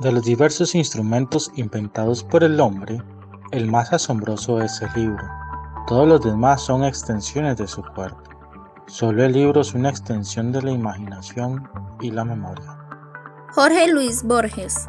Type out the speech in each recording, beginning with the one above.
De los diversos instrumentos inventados por el hombre, el más asombroso es el libro. Todos los demás son extensiones de su cuerpo. Solo el libro es una extensión de la imaginación y la memoria. Jorge Luis Borges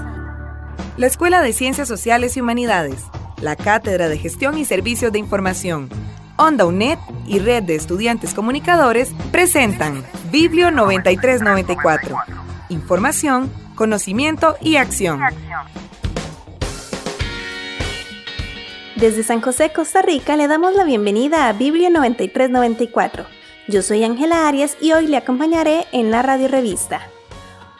La Escuela de Ciencias Sociales y Humanidades, la Cátedra de Gestión y Servicios de Información, Onda UNED y Red de Estudiantes Comunicadores presentan Biblio 9394. Información, conocimiento y acción. Desde San José, Costa Rica, le damos la bienvenida a Biblio 9394. Yo soy Ángela Arias y hoy le acompañaré en la radio revista.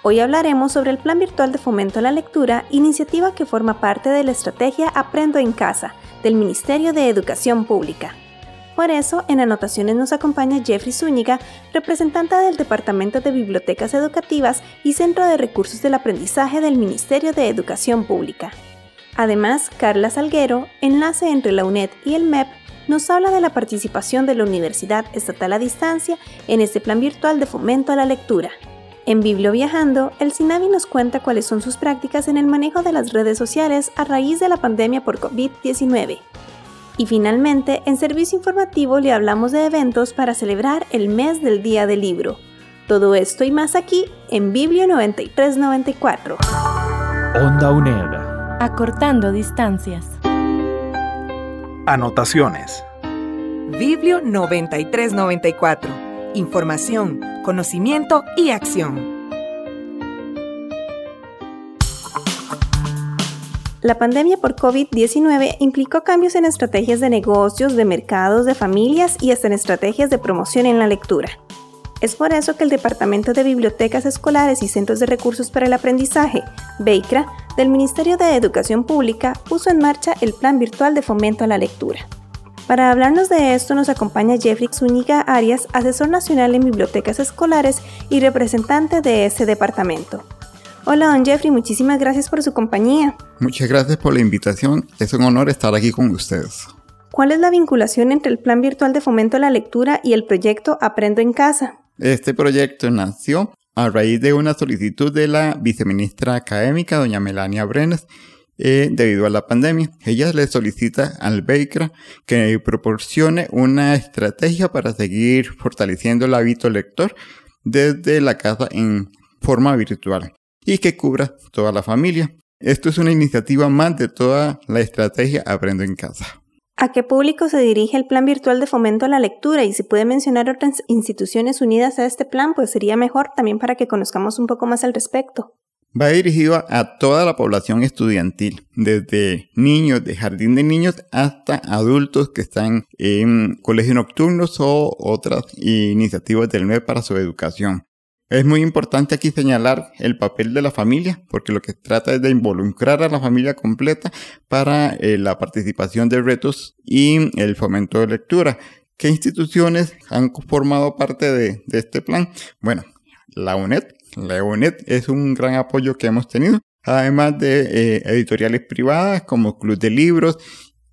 Hoy hablaremos sobre el Plan Virtual de Fomento a la Lectura, iniciativa que forma parte de la estrategia Aprendo en Casa del Ministerio de Educación Pública. Por eso, en anotaciones nos acompaña Jeffrey Zúñiga, representante del Departamento de Bibliotecas Educativas y Centro de Recursos del Aprendizaje del Ministerio de Educación Pública. Además, Carla Salguero, enlace entre la UNED y el MEP, nos habla de la participación de la Universidad Estatal a Distancia en este plan virtual de fomento a la lectura. En Biblio Viajando, el SINAVI nos cuenta cuáles son sus prácticas en el manejo de las redes sociales a raíz de la pandemia por COVID-19. Y finalmente, en Servicio Informativo le hablamos de eventos para celebrar el mes del Día del Libro. Todo esto y más aquí en Biblio 9394. Onda UNED. Acortando distancias. Anotaciones. Biblio 9394. Información, conocimiento y acción. La pandemia por COVID-19 implicó cambios en estrategias de negocios, de mercados, de familias y hasta en estrategias de promoción en la lectura. Es por eso que el Departamento de Bibliotecas Escolares y Centros de Recursos para el Aprendizaje, BEICRA, del Ministerio de Educación Pública, puso en marcha el Plan Virtual de Fomento a la Lectura. Para hablarnos de esto nos acompaña Jeffrey Zúñiga Arias, asesor nacional en bibliotecas escolares y representante de ese departamento. Hola, don Jeffrey, muchísimas gracias por su compañía. Muchas gracias por la invitación. Es un honor estar aquí con ustedes. ¿Cuál es la vinculación entre el Plan Virtual de Fomento a la Lectura y el proyecto Aprendo en Casa? Este proyecto nació a raíz de una solicitud de la viceministra académica, doña Melania Brenes, eh, debido a la pandemia. Ella le solicita al BEICRA que proporcione una estrategia para seguir fortaleciendo el hábito lector desde la casa en forma virtual y que cubra toda la familia. Esto es una iniciativa más de toda la estrategia Aprendo en Casa. ¿A qué público se dirige el Plan Virtual de Fomento a la Lectura? Y si puede mencionar otras instituciones unidas a este plan, pues sería mejor también para que conozcamos un poco más al respecto. Va dirigido a toda la población estudiantil, desde niños de jardín de niños hasta adultos que están en colegios nocturnos o otras iniciativas del MEP para su educación. Es muy importante aquí señalar el papel de la familia, porque lo que trata es de involucrar a la familia completa para eh, la participación de retos y el fomento de lectura. ¿Qué instituciones han formado parte de, este plan? Bueno, la UNED. La UNED es un gran apoyo que hemos tenido, además de eh, editoriales privadas como Club de Libros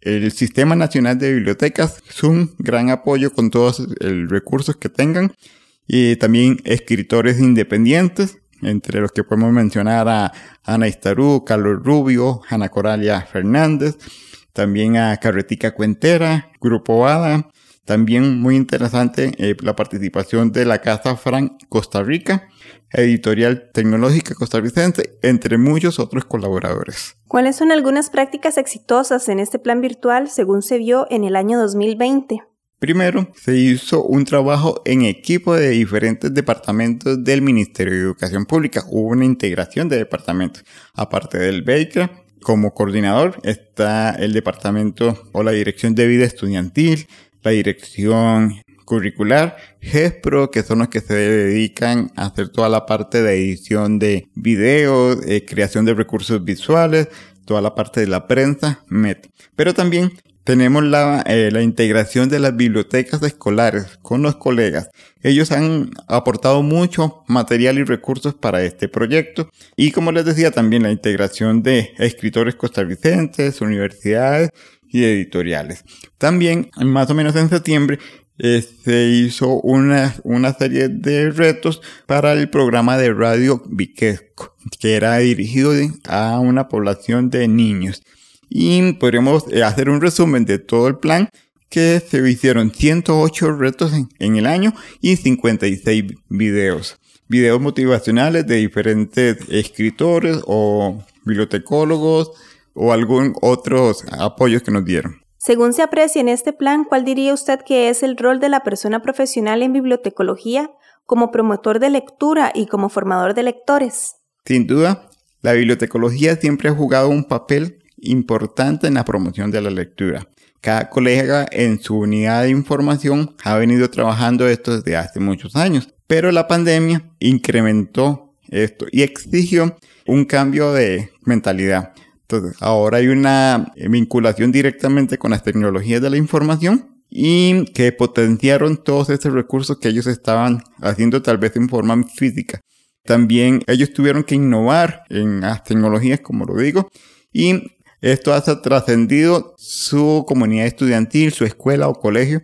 el Sistema Nacional de Bibliotecas. Es un gran apoyo con todos los recursos que tengan y también escritores independientes, entre los que podemos mencionar a Ana Istarú, Carlos Rubio, Ana Coralia Fernández, también a Carretica Cuentera, Grupo ADA, también muy interesante eh, la participación de la Casa Frank Costa Rica, Editorial Tecnológica Costarricense, entre muchos otros colaboradores. ¿Cuáles son algunas prácticas exitosas en este plan virtual según se vio en el año 2020? Primero, se hizo un trabajo en equipo de diferentes departamentos del Ministerio de Educación Pública. Hubo una integración de departamentos. Aparte del BEICRA, como coordinador está el departamento o la dirección de vida estudiantil, la dirección curricular, GESPRO, que son los que se dedican a hacer toda la parte de edición de videos, eh, creación de recursos visuales, toda la parte de la prensa, MET. Pero también tenemos la, eh, la, integración de las bibliotecas escolares con los colegas. Ellos han aportado mucho material y recursos para este proyecto. Y como les decía, también la integración de escritores costarricenses, universidades y editoriales. También, más o menos en septiembre, se hizo una, una serie de retos para el programa de radio Viquesco, que era dirigido a una población de niños. Y podríamos eh, hacer un resumen de todo el plan que se hicieron 108 retos en, en el año y 56 videos. Videos motivacionales de diferentes escritores o bibliotecólogos o algún otros apoyos que nos dieron. Según se aprecia en este plan, ¿cuál diría usted que es el rol de la persona profesional en bibliotecología como promotor de lectura y como formador de lectores? Sin duda, la bibliotecología siempre ha jugado un papel importante en la promoción de la lectura. Cada colega en su unidad de información ha venido trabajando esto desde hace muchos años, pero la pandemia incrementó esto y exigió un cambio de mentalidad. Entonces, ahora hay una vinculación directamente con las tecnologías de la información y que potenciaron todos esos recursos que ellos estaban haciendo tal vez en forma física. También ellos tuvieron que innovar en las tecnologías, como lo digo, y esto ha trascendido su comunidad estudiantil, su escuela o colegio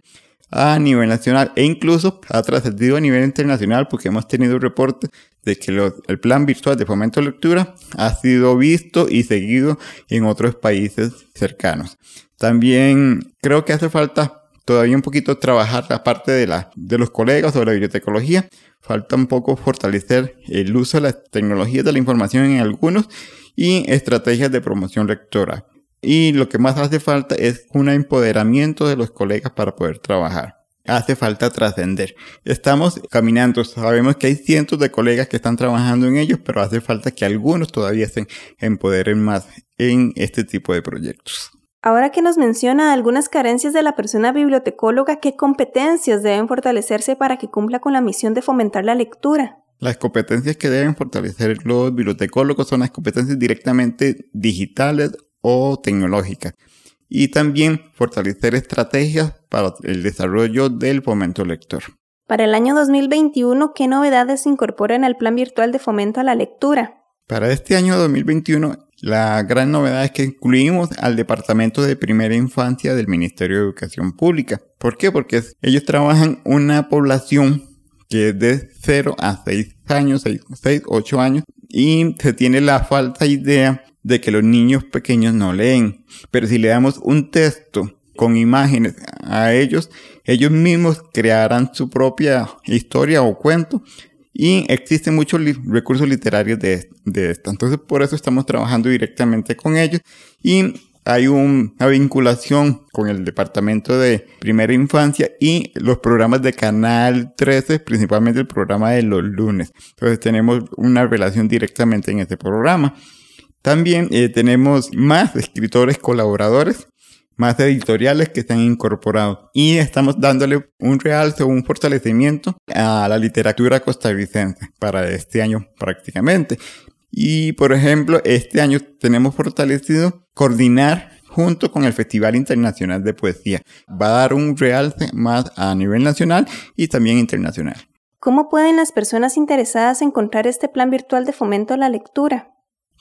a nivel nacional e incluso ha trascendido a nivel internacional porque hemos tenido reportes de que el plan virtual de fomento de lectura ha sido visto y seguido en otros países cercanos. También creo que hace falta todavía un poquito trabajar la parte de, la, de los colegas sobre la bibliotecología. Falta un poco fortalecer el uso de las tecnologías de la información en algunos y estrategias de promoción lectora. Y lo que más hace falta es un empoderamiento de los colegas para poder trabajar. Hace falta trascender. Estamos caminando, sabemos que hay cientos de colegas que están trabajando en ellos, pero hace falta que algunos todavía se empoderen más en este tipo de proyectos. Ahora que nos menciona algunas carencias de la persona bibliotecóloga, ¿qué competencias deben fortalecerse para que cumpla con la misión de fomentar la lectura? Las competencias que deben fortalecer los bibliotecólogos son las competencias directamente digitales o tecnológicas y también fortalecer estrategias para el desarrollo del fomento lector. Para el año 2021, ¿qué novedades se incorporan al plan virtual de fomento a la lectura? Para este año 2021, la gran novedad es que incluimos al Departamento de Primera Infancia del Ministerio de Educación Pública. ¿Por qué? Porque ellos trabajan una población que es de 0 a 6 años, 6, 6 8 años, y se tiene la falsa idea de que los niños pequeños no leen. Pero si le damos un texto con imágenes a ellos, ellos mismos crearán su propia historia o cuento. Y existen muchos recursos literarios de, de esto. Entonces por eso estamos trabajando directamente con ellos. Y hay una vinculación con el Departamento de Primera Infancia y los programas de Canal 13, principalmente el programa de los lunes. Entonces tenemos una relación directamente en este programa. También eh, tenemos más escritores colaboradores, más editoriales que se han incorporado y estamos dándole un realce o un fortalecimiento a la literatura costarricense para este año prácticamente. Y por ejemplo, este año tenemos fortalecido coordinar junto con el Festival Internacional de Poesía. Va a dar un realce más a nivel nacional y también internacional. ¿Cómo pueden las personas interesadas encontrar este plan virtual de fomento a la lectura?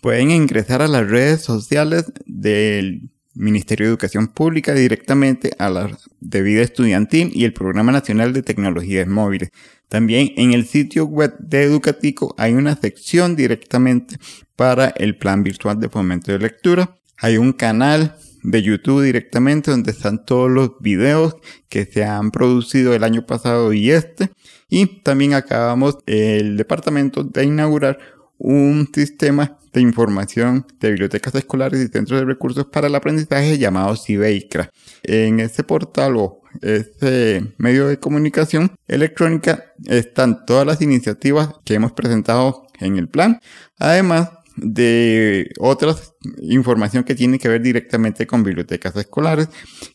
Pueden ingresar a las redes sociales del Ministerio de Educación Pública directamente a la de vida estudiantil y el Programa Nacional de Tecnologías Móviles. También en el sitio web de Educatico hay una sección directamente para el plan virtual de fomento de lectura. Hay un canal de YouTube directamente donde están todos los videos que se han producido el año pasado y este. Y también acabamos el departamento de inaugurar un sistema de información de bibliotecas escolares y centros de recursos para el aprendizaje llamado CIBEICRA. En este portal o este medio de comunicación electrónica están todas las iniciativas que hemos presentado en el plan. Además, de otra información que tiene que ver directamente con bibliotecas escolares,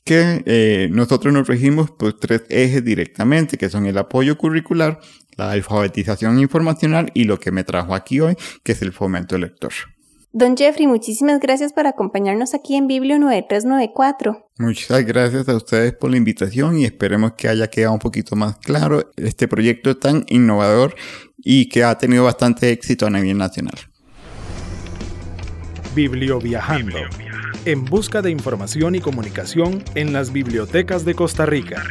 que eh, nosotros nos regimos por tres ejes directamente, que son el apoyo curricular, la alfabetización informacional y lo que me trajo aquí hoy, que es el fomento lector. Don Jeffrey, muchísimas gracias por acompañarnos aquí en Biblio 9394. Muchas gracias a ustedes por la invitación y esperemos que haya quedado un poquito más claro este proyecto tan innovador y que ha tenido bastante éxito a nivel nacional. Biblio Viajando. En busca de información y comunicación en las bibliotecas de Costa Rica.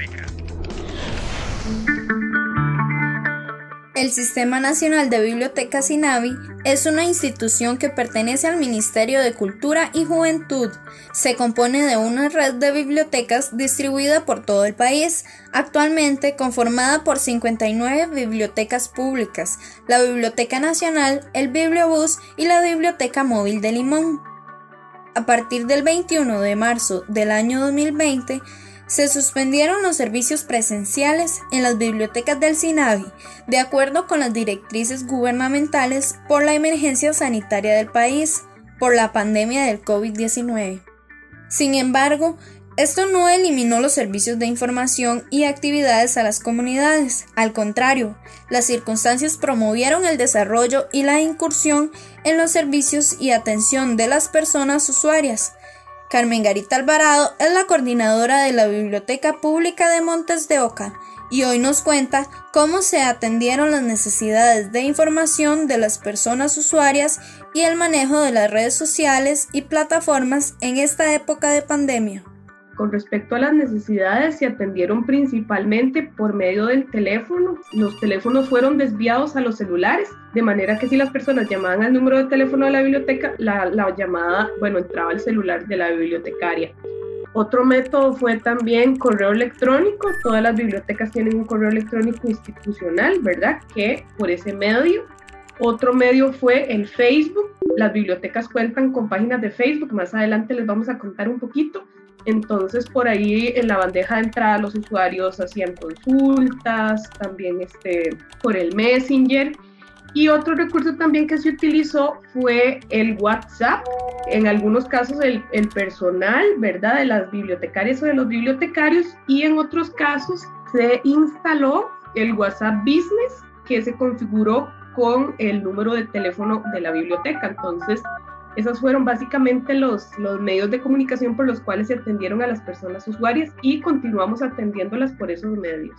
El Sistema Nacional de Bibliotecas INAVI es una institución que pertenece al Ministerio de Cultura y Juventud. Se compone de una red de bibliotecas distribuida por todo el país, actualmente conformada por 59 bibliotecas públicas, la Biblioteca Nacional, el Bibliobús y la Biblioteca Móvil de Limón. A partir del 21 de marzo del año 2020, se suspendieron los servicios presenciales en las bibliotecas del SINAVI, de acuerdo con las directrices gubernamentales por la emergencia sanitaria del país por la pandemia del COVID-19. Sin embargo, esto no eliminó los servicios de información y actividades a las comunidades. Al contrario, las circunstancias promovieron el desarrollo y la incursión en los servicios y atención de las personas usuarias, Carmen Garita Alvarado es la coordinadora de la Biblioteca Pública de Montes de Oca y hoy nos cuenta cómo se atendieron las necesidades de información de las personas usuarias y el manejo de las redes sociales y plataformas en esta época de pandemia. Con respecto a las necesidades, se atendieron principalmente por medio del teléfono. Los teléfonos fueron desviados a los celulares, de manera que si las personas llamaban al número de teléfono de la biblioteca, la, la llamada, bueno, entraba al celular de la bibliotecaria. Otro método fue también correo electrónico. Todas las bibliotecas tienen un correo electrónico institucional, ¿verdad? Que por ese medio. Otro medio fue el Facebook. Las bibliotecas cuentan con páginas de Facebook. Más adelante les vamos a contar un poquito. Entonces por ahí en la bandeja de entrada los usuarios hacían consultas, también este, por el Messenger. Y otro recurso también que se utilizó fue el WhatsApp. En algunos casos el, el, personal, ¿verdad? De las bibliotecarias o de los bibliotecarios. Y en otros casos se instaló el WhatsApp Business que se configuró con el número de teléfono de la biblioteca. Entonces esos fueron básicamente los, los medios de comunicación por los cuales se atendieron a las personas usuarias y continuamos atendiéndolas por esos medios.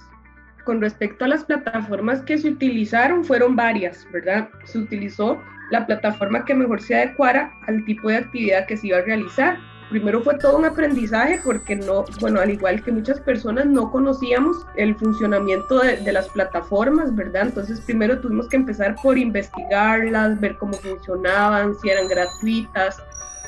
Con respecto a las plataformas que se utilizaron, fueron varias, ¿verdad? Se utilizó la plataforma que mejor se adecuara al tipo de actividad que se iba a realizar primero fue todo un aprendizaje porque no, bueno, al igual que muchas personas no conocíamos el funcionamiento de, las plataformas, ¿verdad? Entonces primero tuvimos que empezar por investigarlas, ver cómo funcionaban, si eran gratuitas,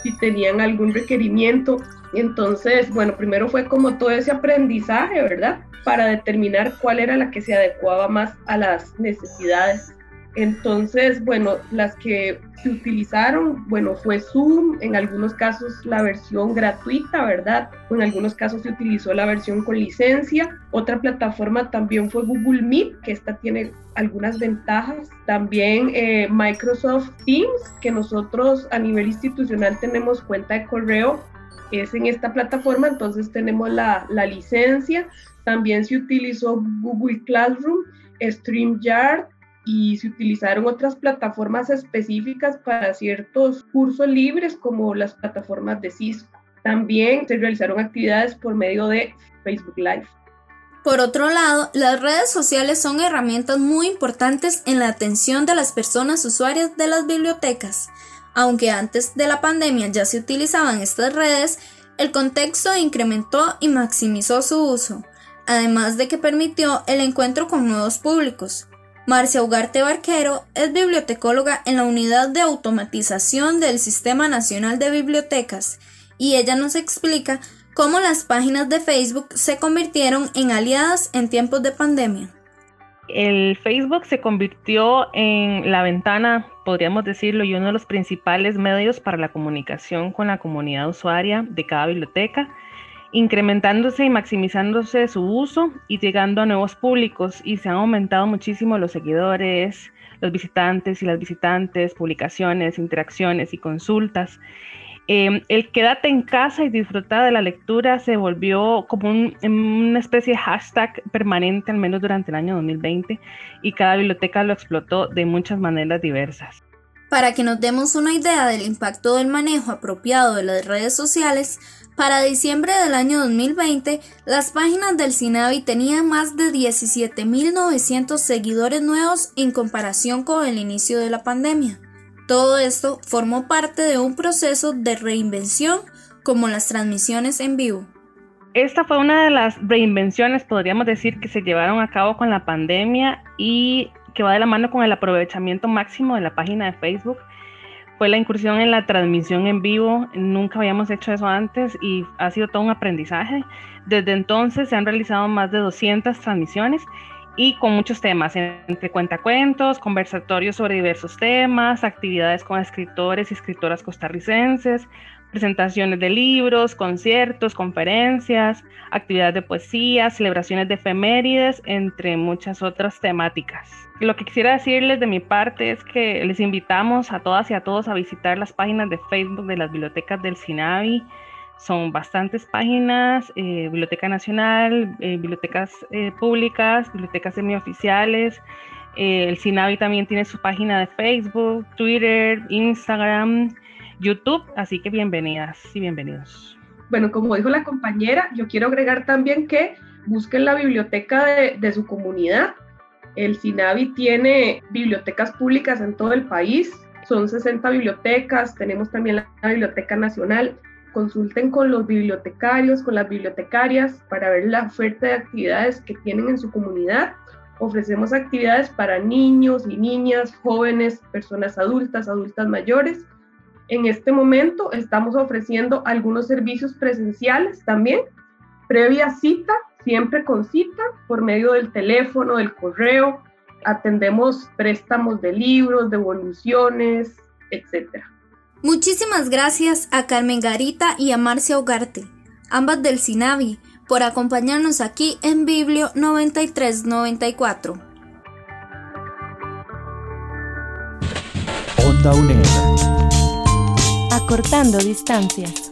si tenían algún requerimiento. Entonces, bueno, primero fue como todo ese aprendizaje, ¿verdad? Para determinar cuál era la que se adecuaba más a las necesidades entonces, bueno, las que se utilizaron, bueno, fue Zoom, en algunos casos la versión gratuita, ¿verdad? En algunos casos se utilizó la versión con licencia. Otra plataforma también fue Google Meet, que esta tiene algunas ventajas. También eh, Microsoft Teams, que nosotros a nivel institucional tenemos cuenta de correo, es en esta plataforma, entonces tenemos la, la licencia. También se utilizó Google Classroom, StreamYard, y se utilizaron otras plataformas específicas para ciertos cursos libres como las plataformas de Cisco. También se realizaron actividades por medio de Facebook Live. Por otro lado, las redes sociales son herramientas muy importantes en la atención de las personas usuarias de las bibliotecas. Aunque antes de la pandemia ya se utilizaban estas redes, el contexto incrementó y maximizó su uso, además de que permitió el encuentro con nuevos públicos. Marcia Ugarte Barquero es bibliotecóloga en la Unidad de Automatización del Sistema Nacional de Bibliotecas y ella nos explica cómo las páginas de Facebook se convirtieron en aliadas en tiempos de pandemia. El Facebook se convirtió en la ventana, podríamos decirlo, y uno de los principales medios para la comunicación con la comunidad usuaria de cada biblioteca incrementándose y maximizándose su uso y llegando a nuevos públicos y se han aumentado muchísimo los seguidores, los visitantes y las visitantes, publicaciones, interacciones y consultas. Em, el quédate en casa y disfrutar de la lectura se volvió como una especie de hashtag permanente, al menos durante el año 2020, y cada biblioteca lo explotó de muchas maneras diversas. Para que nos demos una idea del impacto del manejo apropiado de las redes sociales, para diciembre del año 2020, las páginas del Sinavi tenían más de 17.900 seguidores nuevos en comparación con el inicio de la pandemia. Todo esto formó parte de un proceso de reinvención como las transmisiones en vivo. Esta fue una de las reinvenciones, podríamos decir, que se llevaron a cabo con la pandemia y que va de la mano con el aprovechamiento máximo de la página de Facebook fue la incursión en la transmisión en vivo. Nunca habíamos hecho eso antes y ha sido todo un aprendizaje. Desde entonces se han realizado más de 200 transmisiones y con muchos temas, entre cuentacuentos, conversatorios sobre diversos temas, actividades con escritores y escritoras costarricenses, presentaciones de libros, conciertos, conferencias, actividades de poesía, celebraciones de efemérides, entre muchas otras temáticas. Lo que quisiera decirles de mi parte es que les invitamos a todas y a todos a visitar las páginas de Facebook de las bibliotecas del SINAVI. Son bastantes páginas, eh, Biblioteca Nacional, eh, bibliotecas eh, públicas, bibliotecas semioficiales. el SINAVI también tiene su página de Facebook, Twitter, Instagram, YouTube, así que bienvenidas y bienvenidos. Bueno, como dijo la compañera, yo quiero agregar también que busquen la biblioteca de, su comunidad el SINAVI tiene bibliotecas públicas en todo el país, son 60 bibliotecas, tenemos también la Biblioteca Nacional. Consulten con los bibliotecarios, con las bibliotecarias para ver la oferta de actividades que tienen en su comunidad. Ofrecemos actividades para niños y niñas, jóvenes, personas adultas, adultas mayores. En este momento estamos ofreciendo algunos servicios presenciales también, previa cita siempre con cita por medio del teléfono, del correo. Atendemos préstamos de libros, devoluciones, etc. Muchísimas gracias a Carmen Garita y a Marcia Ugarte, ambas del SINAVI, por acompañarnos aquí en Biblio 9394. Onda UNED. Acortando distancias.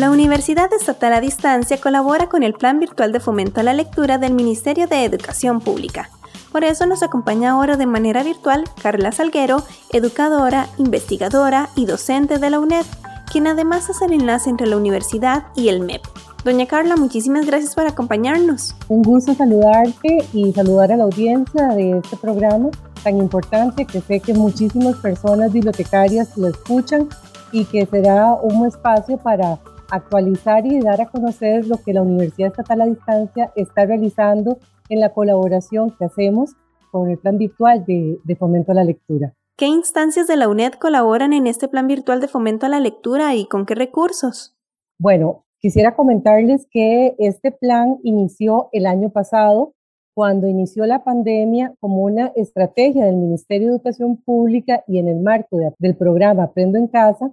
La Universidad Estatal a Distancia colabora con el Plan Virtual de Fomento a la Lectura del Ministerio de Educación Pública. Por eso nos acompaña ahora de manera virtual Carla Salguero, educadora, investigadora y docente de la UNED, quien además hace el enlace entre la universidad y el MEP. Doña Carla, muchísimas gracias por acompañarnos. Un gusto saludarte y saludar a la audiencia de este programa tan importante que sé que muchísimas personas bibliotecarias lo escuchan y que será un espacio para actualizar y dar a conocer lo que la Universidad Estatal a Distancia está realizando en la colaboración que hacemos con el plan virtual de, fomento a la lectura. ¿Qué instancias de la UNED colaboran en este plan virtual de fomento a la lectura y con qué recursos? Bueno, quisiera comentarles que este plan inició el año pasado cuando inició la pandemia como una estrategia del Ministerio de Educación Pública y en el marco del programa Aprendo en Casa,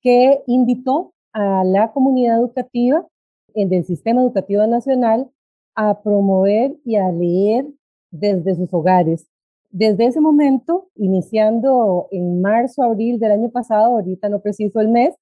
que invitó a la comunidad educativa del Sistema Educativo Nacional a promover y a leer desde sus hogares. Desde ese momento, iniciando en marzo, abril del año pasado, ahorita no preciso el mes,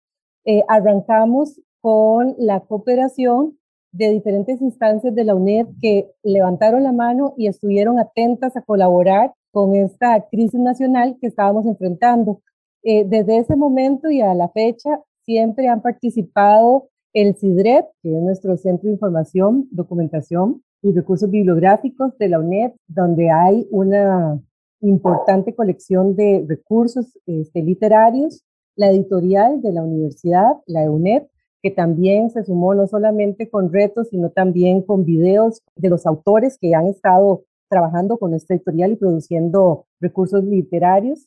eh, arrancamos con la cooperación de diferentes instancias de la UNED que levantaron la mano y estuvieron atentas a colaborar con esta crisis nacional que estábamos enfrentando. Eh, desde ese momento y a la fecha siempre han participado el CIDREP, que es nuestro Centro de Información, Documentación y Recursos Bibliográficos de la UNED, donde hay una importante colección de recursos este, literarios, la editorial de la universidad, la UNED, que también se sumó no solamente con retos, sino también con videos de los autores que han estado trabajando con esta editorial y produciendo recursos literarios.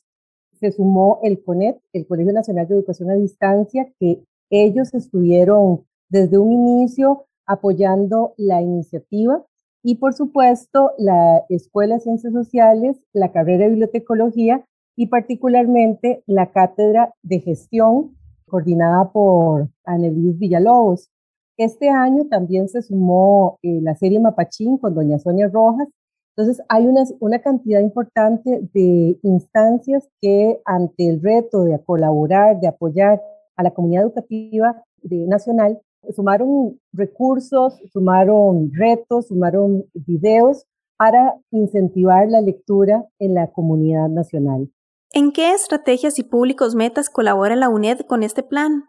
Se sumó el CONET, el Colegio Nacional de Educación a Distancia, que ellos estuvieron desde un inicio apoyando la iniciativa. Y por supuesto la Escuela de Ciencias Sociales, la carrera de bibliotecología y particularmente la cátedra de gestión coordinada por Annelies Villalobos. Este año también se sumó eh, la serie Mapachín con doña Sonia Rojas. Entonces hay una, cantidad importante de instancias que ante el reto de colaborar, de apoyar a la comunidad educativa nacional, sumaron recursos, sumaron retos, sumaron videos para incentivar la lectura en la comunidad nacional. ¿En qué estrategias y públicos metas colabora la UNED con este plan?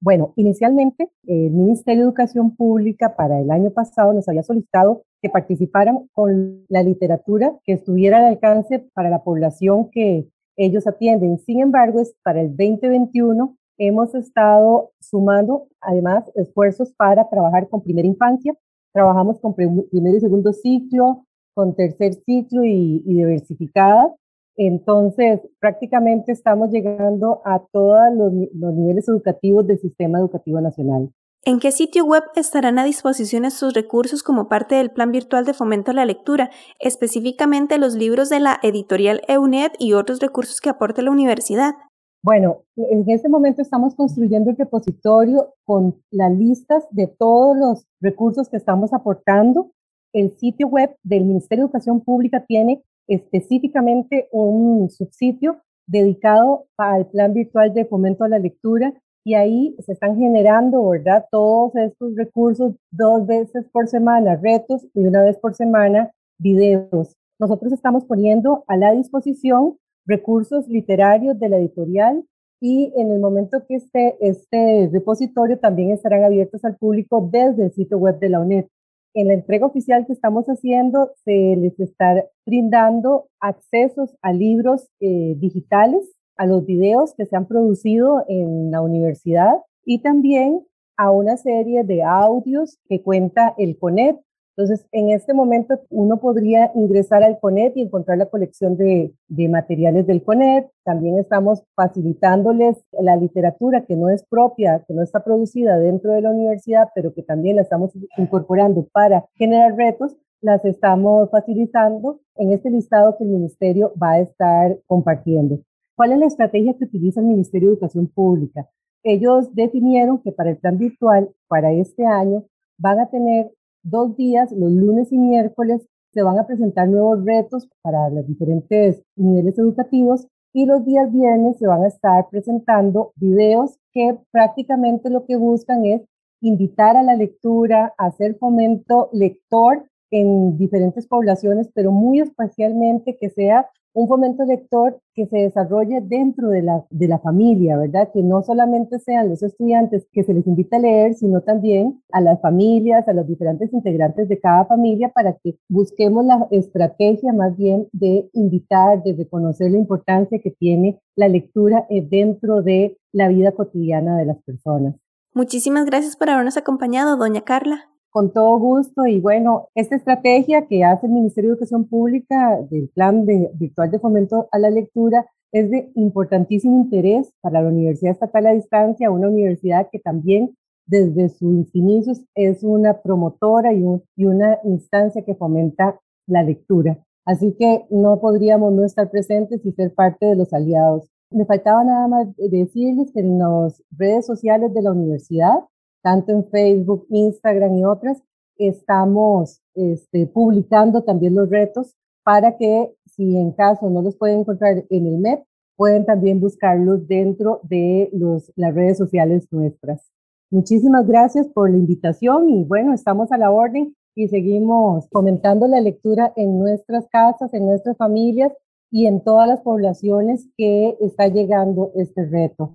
Bueno, inicialmente el Ministerio de Educación Pública para el año pasado nos había solicitado que participaran con la literatura que estuviera al alcance para la población que ellos atienden. Sin embargo, es para el 2021 hemos estado sumando además esfuerzos para trabajar con primera infancia. Trabajamos con primer y segundo ciclo, con tercer ciclo y, y diversificada. Entonces, prácticamente estamos llegando a todos los, los, niveles educativos del sistema educativo nacional. ¿En qué sitio web estarán a disposición estos recursos como parte del Plan Virtual de Fomento a la Lectura, específicamente los libros de la editorial EUNED y otros recursos que aporte la universidad? Bueno, en este momento estamos construyendo el repositorio con las listas de todos los recursos que estamos aportando. El sitio web del Ministerio de Educación Pública tiene específicamente un subsitio dedicado al plan virtual de fomento a la lectura y ahí se están generando, ¿verdad? Todos estos recursos dos veces por semana, retos y una vez por semana, videos. Nosotros estamos poniendo a la disposición recursos literarios de la editorial y en el momento que esté este repositorio también estarán abiertos al público desde el sitio web de la UNED. En la entrega oficial que estamos haciendo se les está brindando accesos a libros eh, digitales, a los videos que se han producido en la universidad y también a una serie de audios que cuenta el CONET, entonces, en este momento uno podría ingresar al CONET y encontrar la colección de, materiales del CONET. También estamos facilitándoles la literatura que no es propia, que no está producida dentro de la universidad, pero que también la estamos incorporando para generar retos. Las estamos facilitando en este listado que el ministerio va a estar compartiendo. ¿Cuál es la estrategia que utiliza el Ministerio de Educación Pública? Ellos definieron que para el plan virtual, para este año, van a tener dos días, los lunes y miércoles, se van a presentar nuevos retos para los diferentes niveles educativos y los días viernes se van a estar presentando videos que prácticamente lo que buscan es invitar a la lectura, hacer fomento lector en diferentes poblaciones, pero muy especialmente que sea un fomento lector que se desarrolle dentro de la, de la familia, ¿verdad? Que no solamente sean los estudiantes que se les invita a leer, sino también a las familias, a los diferentes integrantes de cada familia para que busquemos la estrategia más bien de invitar, de reconocer la importancia que tiene la lectura eh, dentro de la vida cotidiana de las personas. Muchísimas gracias por habernos acompañado, doña Carla con todo gusto. Y bueno, esta estrategia que hace el Ministerio de Educación Pública del Plan de, Virtual de Fomento a la Lectura es de importantísimo interés para la Universidad Estatal a Distancia, una universidad que también desde sus inicios es una promotora y, y una instancia que fomenta la lectura. Así que no podríamos no estar presentes y ser parte de los aliados. Me faltaba nada más decirles que en las redes sociales de la universidad tanto en Facebook, Instagram y otras, estamos este, publicando también los retos para que si en caso no los pueden encontrar en el MEP, pueden también buscarlos dentro de los, las redes sociales nuestras. Muchísimas gracias por la invitación y bueno, estamos a la orden y seguimos fomentando la lectura en nuestras casas, en nuestras familias y en todas las poblaciones que está llegando este reto.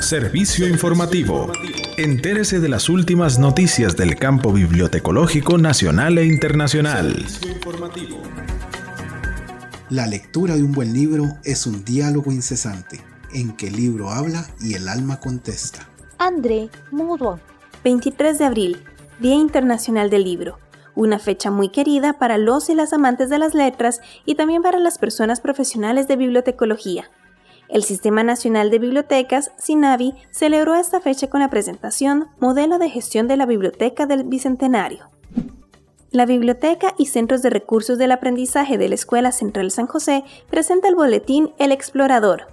Servicio informativo. Entérese de las últimas noticias del campo bibliotecológico nacional e internacional. La lectura de un buen libro es un diálogo incesante, en que el libro habla y el alma contesta. André Mudo. 23 de abril, Día Internacional del Libro. Una fecha muy querida para los y las amantes de las letras y también para las personas profesionales de bibliotecología. El Sistema Nacional de Bibliotecas, SINAVI, celebró esta fecha con la presentación Modelo de Gestión de la Biblioteca del Bicentenario. La Biblioteca y Centros de Recursos del Aprendizaje de la Escuela Central San José presenta el boletín El Explorador.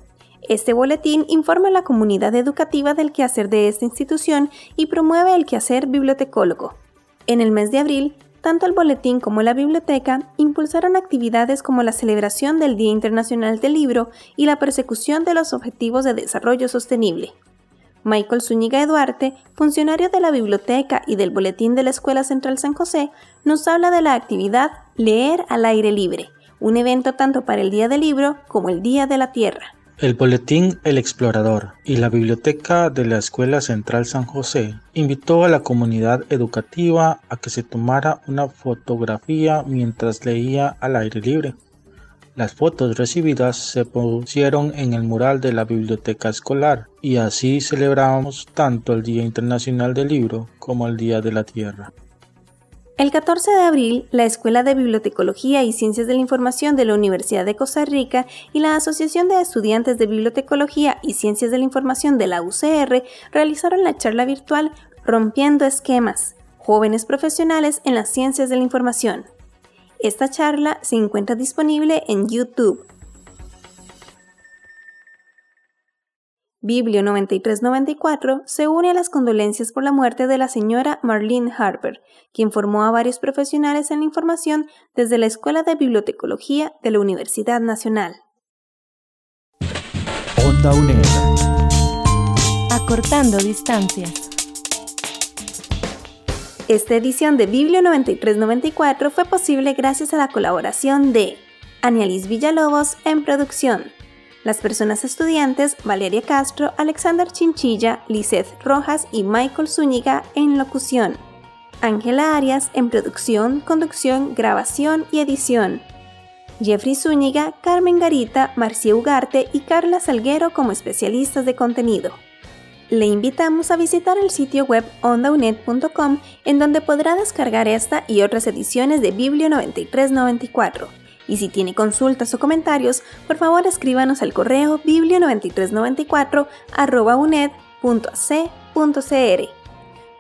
Este boletín informa a la comunidad educativa del quehacer de esta institución y promueve el quehacer bibliotecólogo. En el mes de abril, tanto el boletín como la biblioteca impulsaron actividades como la celebración del Día Internacional del Libro y la persecución de los Objetivos de Desarrollo Sostenible. Michael Zúñiga Eduarte, funcionario de la biblioteca y del boletín de la Escuela Central San José, nos habla de la actividad Leer al aire libre, un evento tanto para el Día del Libro como el Día de la Tierra. El boletín El Explorador y la biblioteca de la Escuela Central San José invitó a la comunidad educativa a que se tomara una fotografía mientras leía al aire libre. Las fotos recibidas se pusieron en el mural de la biblioteca escolar y así celebramos tanto el Día Internacional del Libro como el Día de la Tierra. El 14 de abril, la Escuela de Bibliotecología y Ciencias de la Información de la Universidad de Costa Rica y la Asociación de Estudiantes de Bibliotecología y Ciencias de la Información de la UCR realizaron la charla virtual Rompiendo Esquemas, jóvenes profesionales en las ciencias de la información. Esta charla se encuentra disponible en YouTube. Biblio 9394 se une a las condolencias por la muerte de la señora Marlene Harper, quien formó a varios profesionales en la información desde la Escuela de Bibliotecología de la Universidad Nacional. Onda UNED. Acortando distancias. Esta edición de Biblio 9394 fue posible gracias a la colaboración de Anialis Villalobos en producción las personas estudiantes Valeria Castro, Alexander Chinchilla, Liseth Rojas y Michael Zúñiga en locución. Ángela Arias en producción, conducción, grabación y edición. Jeffrey Zúñiga, Carmen Garita, Marcia Ugarte y Carla Salguero como especialistas de contenido. Le invitamos a visitar el sitio web ondaunet.com en donde podrá descargar esta y otras ediciones de Biblio 9394 y si tiene consultas o comentarios, por favor escríbanos al correo biblio9394.uned.ac.cr.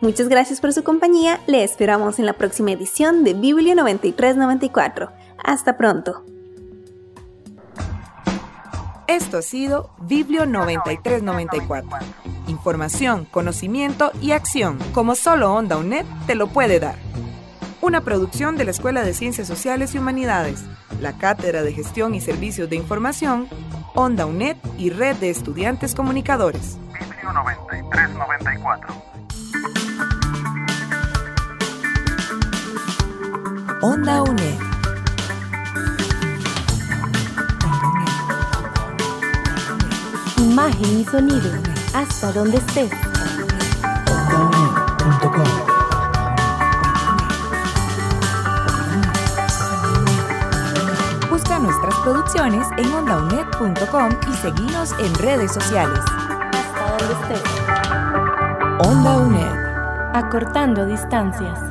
Muchas gracias por su compañía, le esperamos en la próxima edición de Biblio 9394. Hasta pronto. Esto ha sido Biblio 9394. Información, conocimiento y acción, como solo Onda UNED te lo puede dar. Una producción de la Escuela de Ciencias Sociales y Humanidades la Cátedra de Gestión y Servicios de Información, Onda UNED y Red de Estudiantes Comunicadores. Biblio 9394. Onda UNED. Imagen y sonido, hasta donde estés. Producciones en ondaunet.com y seguimos en redes sociales. Hasta donde estés. Onda UNED. Acortando distancias.